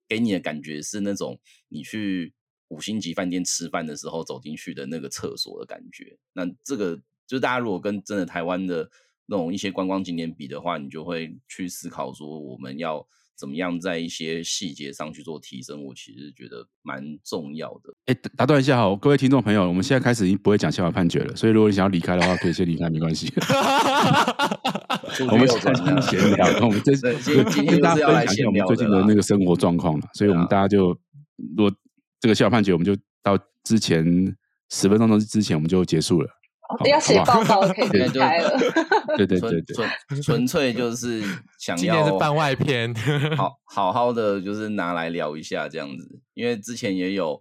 给你的感觉是那种你去五星级饭店吃饭的时候走进去的那个厕所的感觉。那这个就大家如果跟真的台湾的那种一些观光景点比的话，你就会去思考说我们要。怎么样在一些细节上去做提升？我其实觉得蛮重要的。哎，打断一下哈，各位听众朋友，我们现在开始已经不会讲宪法判决了，所以如果你想要离开的话，可以先离开，没关系。(laughs) 我们先闲聊，我们这 (laughs) 跟大家分享一下我们最近的那个生活状况了。所以我们大家就，如果这个宪法判决，我们就到之前十分钟之前我们就结束了。要写报告可以离开了。(laughs) 对对对对，纯 (laughs) 纯粹就是想要今天是番外篇，(laughs) 好好好的就是拿来聊一下这样子，因为之前也有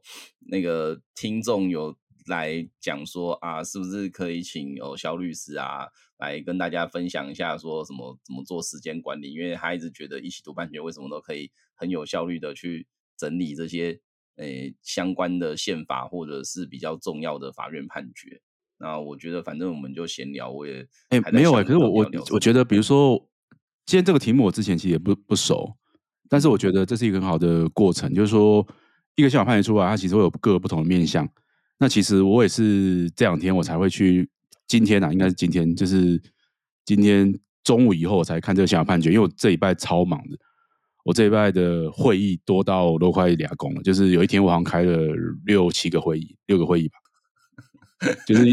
那个听众有来讲说啊，是不是可以请哦肖律师啊来跟大家分享一下，说什么怎么做时间管理？因为他一直觉得一起读判决为什么都可以很有效率的去整理这些诶、欸、相关的宪法或者是比较重要的法院判决。那我觉得，反正我们就闲聊。我也哎、欸，没有哎、欸，可是我我我觉得，比如说，今天这个题目我之前其实也不不熟，但是我觉得这是一个很好的过程。就是说，一个宪法判决出来，它其实会有各个不同的面向。那其实我也是这两天我才会去，今天啊，应该是今天，就是今天中午以后我才看这个宪法判决，因为我这礼拜超忙的，我这礼拜的会议多到都快俩工了，就是有一天我好像开了六七个会议，六个会议吧。就是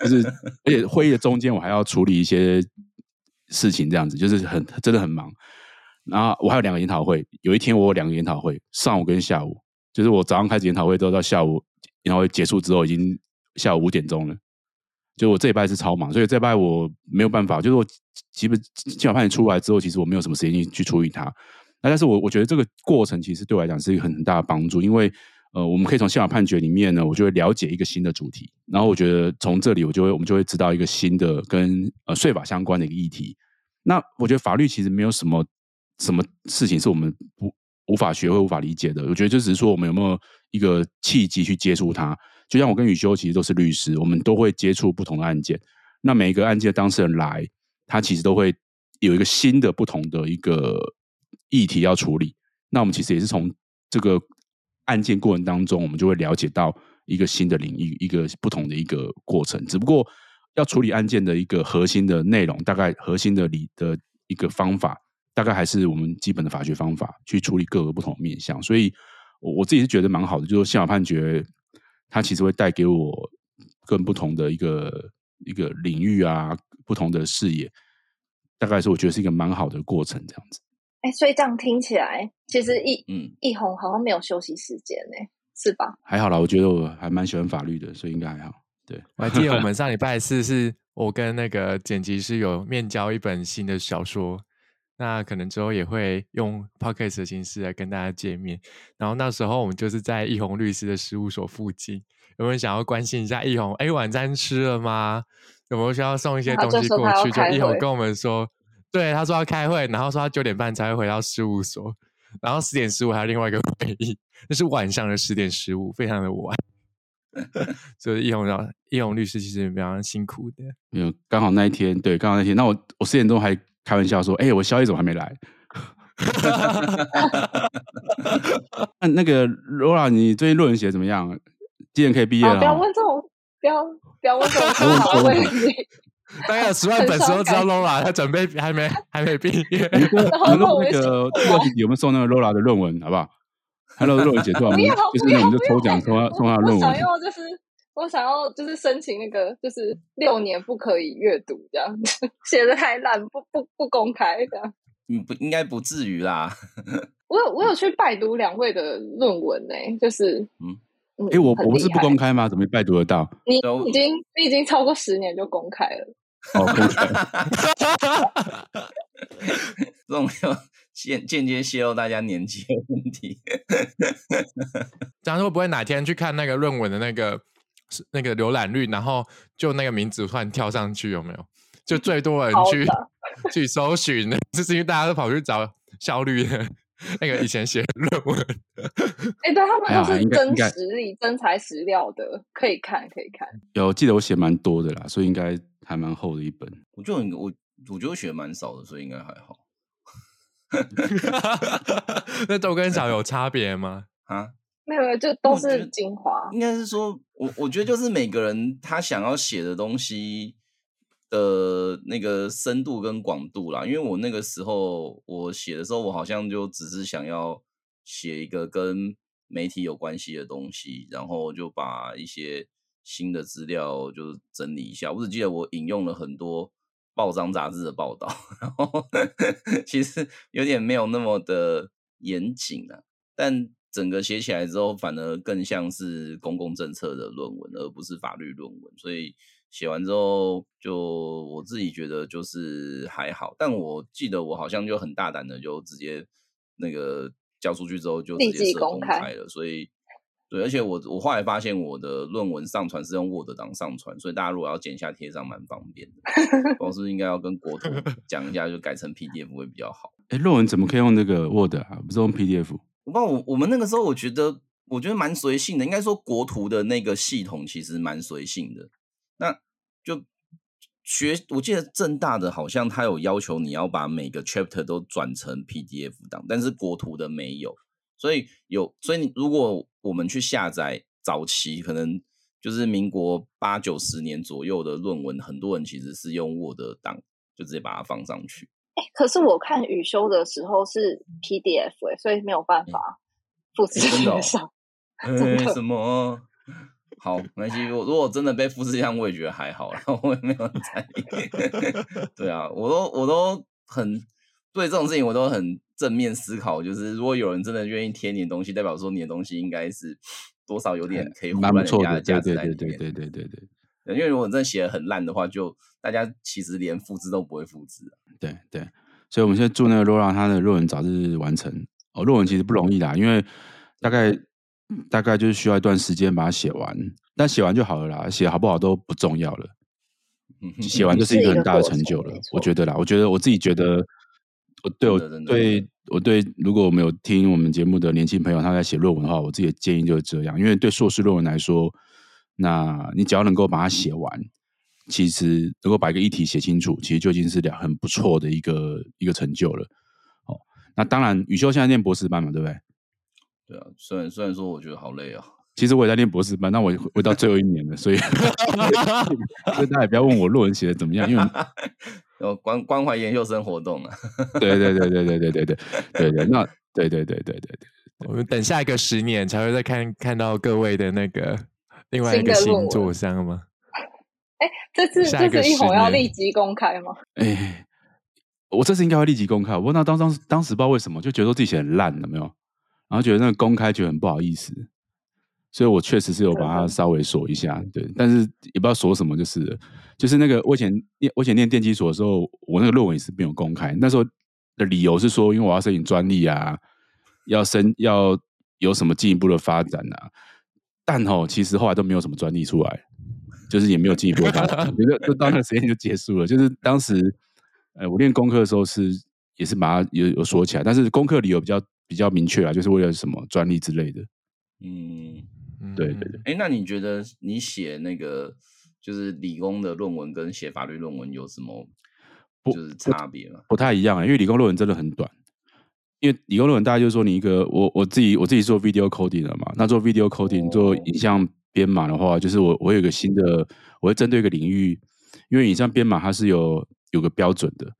就是，而且会议的中间我还要处理一些事情，这样子就是很真的很忙。然后我还有两个研讨会，有一天我有两个研讨会，上午跟下午，就是我早上开始研讨会，都到下午研讨会结束之后，已经下午五点钟了。就我这一拜是超忙，所以这一拜我没有办法。就是我基本基本判决出来之后，其实我没有什么时间去处理它。那但是我我觉得这个过程其实对我来讲是一个很大的帮助，因为。呃，我们可以从宪法判决里面呢，我就会了解一个新的主题，然后我觉得从这里我就会我们就会知道一个新的跟呃税法相关的一个议题。那我觉得法律其实没有什么什么事情是我们不无法学会、无法理解的。我觉得就只是说我们有没有一个契机去接触它。就像我跟宇修其实都是律师，我们都会接触不同的案件。那每一个案件的当事人来，他其实都会有一个新的、不同的一个议题要处理。那我们其实也是从这个。案件过程当中，我们就会了解到一个新的领域，一个不同的一个过程。只不过要处理案件的一个核心的内容，大概核心的理的一个方法，大概还是我们基本的法学方法去处理各个不同的面向。所以，我我自己是觉得蛮好的，就是宪法判决它其实会带给我更不同的一个一个领域啊，不同的视野。大概是我觉得是一个蛮好的过程，这样子。哎，所以这样听起来，其实一嗯一红好像没有休息时间呢，是吧？还好啦，我觉得我还蛮喜欢法律的，所以应该还好。对，我还记得我们 (laughs) 上礼拜四是我跟那个剪辑师有面交一本新的小说，那可能之后也会用 podcast 的形式来跟大家见面。然后那时候我们就是在易红律师的事务所附近，有没有想要关心一下易红？哎，晚餐吃了吗？有没有需要送一些东西过去？就易红跟我们说。对，他说要开会，然后说他九点半才会回到事务所，然后十点十五还有另外一个会议，那是晚上的十点十五，非常的晚。(laughs) 所以易宏老易宏律师其实非常辛苦的。没有，刚好那一天，对，刚好那天，那我我十点钟还开玩笑说，哎，我宵夜怎么还没来？(laughs) 那那个 Laura，你最近论文写怎么样？今年可以毕业了？不要问这种，不要不要问这种好问题。大概有十万粉丝都知道 Laura，他准备还没还没毕业。你们 (laughs) 那个第二集有没有送那个 Laura 的论文？好不好？Hello，论文写出来，就是我们就抽奖送他送他论文。我想要就是我想要就是申请那个就是六年不可以阅读这样子，写的太烂，不不不公开这样。嗯，不应该不至于啦。(laughs) 我有我有去拜读两位的论文呢、欸，就是嗯。哎，我我不是不公开吗？怎么拜读得到？你已经你已经超过十年就公开了。哦，公开。这种就间间接泄露大家年纪的问题。假如会不会哪天去看那个论文的那个那个浏览率，然后就那个名字突然跳上去，有没有？就最多人去的去搜寻，(laughs) 就是因为大家都跑去找效率的那个以前写论文，哎、欸，对他们都是真实力、真材实料的，可以看，可以看。有记得我写蛮多的啦，所以应该还蛮厚的一本。我觉得我我觉得我写蛮少的，所以应该还好。(laughs) (laughs) 那豆跟少有差别吗？啊，没有，就都是精华。应该是说，我我觉得就是每个人他想要写的东西的那个深度跟广度啦。因为我那个时候我写的时候，我好像就只是想要写一个跟媒体有关系的东西，然后就把一些新的资料就整理一下。我只记得我引用了很多。报章杂志的报道，然后 (laughs) 其实有点没有那么的严谨啊，但整个写起来之后，反而更像是公共政策的论文，而不是法律论文。所以写完之后，就我自己觉得就是还好。但我记得我好像就很大胆的，就直接那个交出去之后就直接设公开了，所以。对，而且我我后来发现我的论文上传是用 Word 档上传，所以大家如果要剪下贴上，蛮方便的。(laughs) 我是不是应该要跟国图讲一下，就改成 PDF 会比较好？哎，论文怎么可以用那个 Word 啊？不是用 PDF？我不知道，我我们那个时候我觉得我觉得蛮随性的，应该说国图的那个系统其实蛮随性的。那就学，我记得正大的好像他有要求你要把每个 chapter 都转成 PDF 档，但是国图的没有。所以有，所以你如果我们去下载早期可能就是民国八九十年左右的论文，很多人其实是用 Word 档，就直接把它放上去。哎，可是我看宇修的时候是 PDF 哎，所以没有办法复制贴上。(laughs) 为什么？好，没关系。如果真的被复制上，我也觉得还好，然后我也没有很在意。(laughs) 对啊，我都我都很对这种事情我都很。正面思考就是，如果有人真的愿意贴你的东西，代表说你的东西应该是多少有点可以换人家的价值在里面。对对对对对对，对。因为如果真的写的很烂的话，就大家其实连复制都不会复制。对对，所以我们现在祝那个 Laura 她的论文早日完成。哦，论文其实不容易啦，因为大概大概就是需要一段时间把它写完，但写完就好了啦，写好不好都不重要了。写完就是一个很大的成就了，我觉得啦，我觉得我自己觉得。我对我对我对，如果我们有听我们节目的年轻朋友，他在写论文的话，我自己的建议就是这样。因为对硕士论文来说，那你只要能够把它写完，其实能够把一个议题写清楚，其实就已经是两很不错的一个一个成就了。哦，那当然，宇修现在念博士班嘛，对不对？对啊，虽然虽然说我觉得好累啊，其实我也在念博士班，那我我到最后一年了，所以 (laughs) 所以大家也不要问我论文写的怎么样，因为。有关关怀研究生活动啊，(laughs) 对对对对对对对对对对，那对对对对对对，我们等下一个十年才会再看看到各位的那个另外一个星座，这样吗？哎，这次这次一会要立即公开吗？哎，我这次应该会立即公开。我那当当当时不知道为什么就觉得说自己写很烂了没有，然后觉得那个公开觉得很不好意思，所以我确实是有把它稍微锁一下，对，但是也不知道锁什么就是了。就是那个我以前念我以前念电机所的时候，我那个论文也是没有公开。那时候的理由是说，因为我要申请专利啊，要申要有什么进一步的发展啊。但哦，其实后来都没有什么专利出来，就是也没有进一步的发展，(laughs) 就就到那个时间就结束了。就是当时，呃，我练功课的时候是也是把它有有说起来，但是功课理由比较比较明确啊，就是为了什么专利之类的。嗯，对对对。哎，那你觉得你写那个？就是理工的论文跟写法律论文有什么就是差别吗？不，不太一样啊，因为理工论文真的很短。因为理工论文，大家就是说你一个我我自己我自己做 video coding 的嘛，那做 video coding 做影像编码的话，就是我我有一个新的，我会针对一个领域，因为影像编码它是有有个标准的，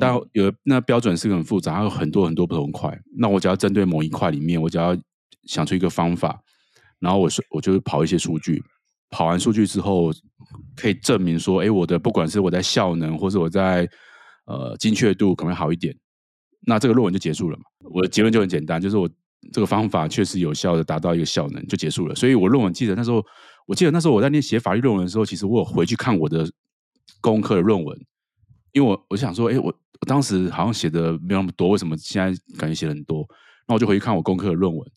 但有那标准是很复杂，它有很多很多不同块。那我只要针对某一块里面，我只要想出一个方法，然后我是我就跑一些数据。跑完数据之后，可以证明说，哎，我的不管是我在效能，或是我在呃精确度，可能会好一点。那这个论文就结束了嘛？我的结论就很简单，就是我这个方法确实有效的达到一个效能，就结束了。所以我论文记得那时候，我记得那时候我在那写法律论文的时候，其实我有回去看我的功课的论文，因为我我想说，哎，我我当时好像写的没有那么多，为什么现在感觉写的很多？那我就回去看我功课的论文，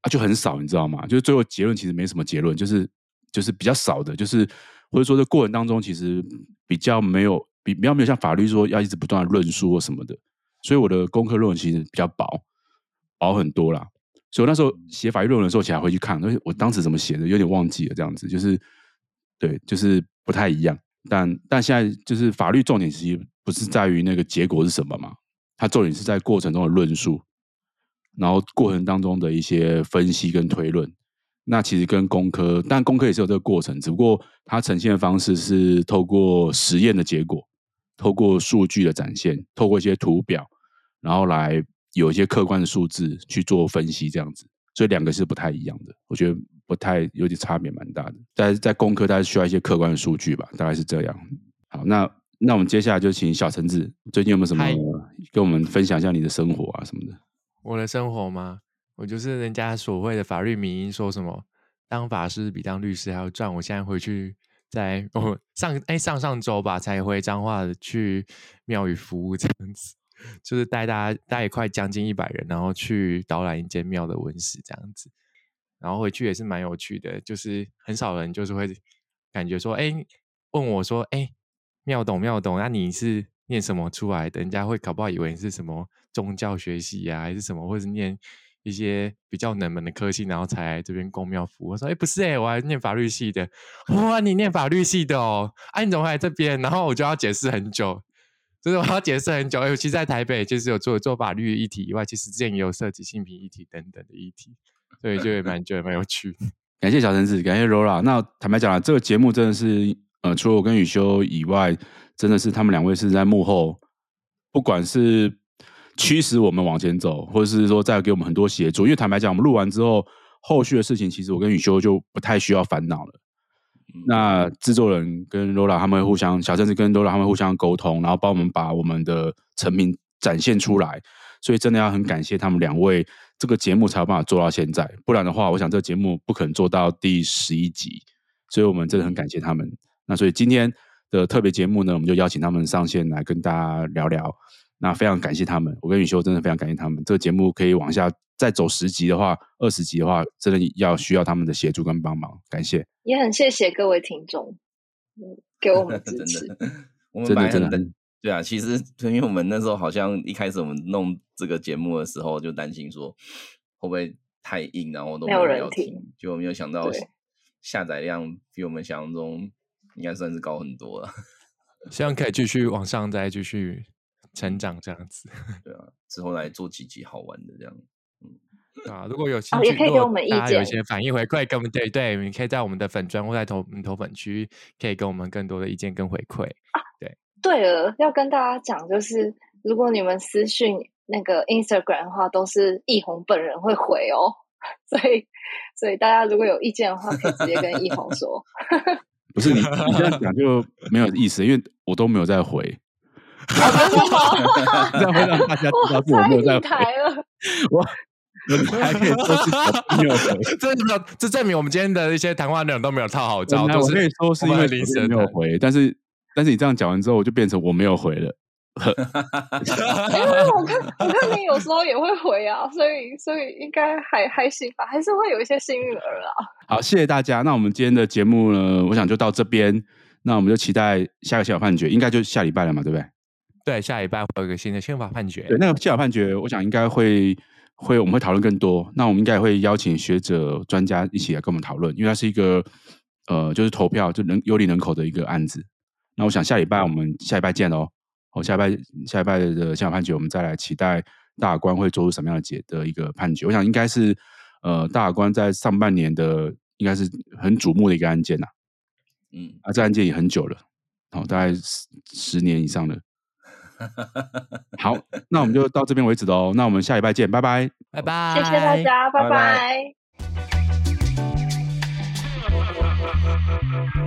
啊，就很少，你知道吗？就是最后结论其实没什么结论，就是。就是比较少的，就是或者说这过程当中，其实比较没有比比较没有像法律说要一直不断的论述或什么的，所以我的功课论文其实比较薄。薄很多啦。所以我那时候写法律论文的时候，起来回去看，而且我当时怎么写的，有点忘记了，这样子就是对，就是不太一样。但但现在就是法律重点其实不是在于那个结果是什么嘛，它重点是在过程中的论述，然后过程当中的一些分析跟推论。那其实跟工科，但工科也是有这个过程，只不过它呈现的方式是透过实验的结果，透过数据的展现，透过一些图表，然后来有一些客观的数字去做分析，这样子。所以两个是不太一样的，我觉得不太有点差别蛮大的。但是在工科，大家需要一些客观的数据吧，大概是这样。好，那那我们接下来就请小橙子，最近有没有什么跟我们分享一下你的生活啊什么的？我的生活吗？我就是人家所谓的法律迷因，说什么当法师比当律师还要赚。我现在回去在哦上哎上上周吧，才回彰化去庙宇服务这样子，(laughs) 就是带大家带快将近一百人，然后去导览一间庙的文史这样子，然后回去也是蛮有趣的，就是很少人就是会感觉说哎问我说哎庙懂庙懂，那你是念什么出来的？人家会搞不好以为你是什么宗教学习呀、啊，还是什么，或是念。一些比较冷门的科系，然后才来这边宫庙服务。我说：“哎、不是哎、我还念法律系的。”哇，你念法律系的哦？哎、啊，你怎么会来这边？然后我就要解释很久，就是我要解释很久。尤其在台北，就是有做做法律议题以外，其实之前也有涉及性平议题等等的议题，所以就也蛮觉得蛮有趣。(laughs) 感谢小橙子，感谢 Laura。那坦白讲了，这个节目真的是，呃，除了我跟宇修以外，真的是他们两位是在幕后，不管是。驱使我们往前走，或者是说再给我们很多协助。因为坦白讲，我们录完之后，后续的事情其实我跟宇修就不太需要烦恼了。那制作人跟罗拉他们会互相，小陈子跟罗拉他们会互相沟通，然后帮我们把我们的成品展现出来。所以真的要很感谢他们两位，这个节目才有办法做到现在。不然的话，我想这个节目不可能做到第十一集。所以我们真的很感谢他们。那所以今天的特别节目呢，我们就邀请他们上线来跟大家聊聊。那非常感谢他们，我跟宇修真的非常感谢他们。这个节目可以往下再走十集的话，二十集的话，真的要需要他们的协助跟帮忙。感谢，也很谢谢各位听众，嗯，给我们支 (laughs) 持。真的，我们真的真的对啊，其实因为我们那时候好像一开始我们弄这个节目的时候，就担心说会不会太硬，然后都没有人听，结果没有想到下载量比我们想象中应该算是高很多了。(laughs) 希望可以继续往上，再继续。成长这样子，(laughs) 对啊，之后来做几集好玩的这样，嗯，啊，如果有兴趣，也可以给我们意见，有一些反应回馈，跟我们对对，你可以在我们的粉专或在投投粉区，可以给我们更多的意见跟回馈。啊，对，对了，要跟大家讲，就是如果你们私讯那个 Instagram 的话，都是易红本人会回哦，(laughs) 所以所以大家如果有意见的话，可以直接跟易红说。(laughs) 不是你，你这样讲就没有意思，因为我都没有在回。(laughs) 真的吗？这样会让大家知道是我没有在台了。我我还可以说是没有回，这没有，这证明我们今天的一些谈话内容都没有套好招。我可以说是因为临时没有回，但是但是你这样讲完之后，我就变成我没有回了。因为我看我看你有时候也会回啊，(laughs) 所以所以应该还还行吧，还是会有一些幸运儿啊。好，谢谢大家。那我们今天的节目呢，我想就到这边。那我们就期待下个宪法判决，应该就下礼拜了嘛，对不对？对，下礼拜会有一个新的宪法判决。对，那个宪法判决，我想应该会会我们会讨论更多。那我们应该也会邀请学者、专家一起来跟我们讨论，因为它是一个呃，就是投票就人有利人口的一个案子。那我想下礼拜我们下礼拜见喽。哦，下礼拜下礼拜的宪法判决，我们再来期待大法官会做出什么样的解的一个判决。我想应该是呃，大法官在上半年的应该是很瞩目的一个案件呐。嗯，啊，这案件也很久了，好，大概十十年以上了。好，那我们就到这边为止喽。那我们下礼拜见，拜拜，拜拜，谢谢大家，拜拜。拜拜。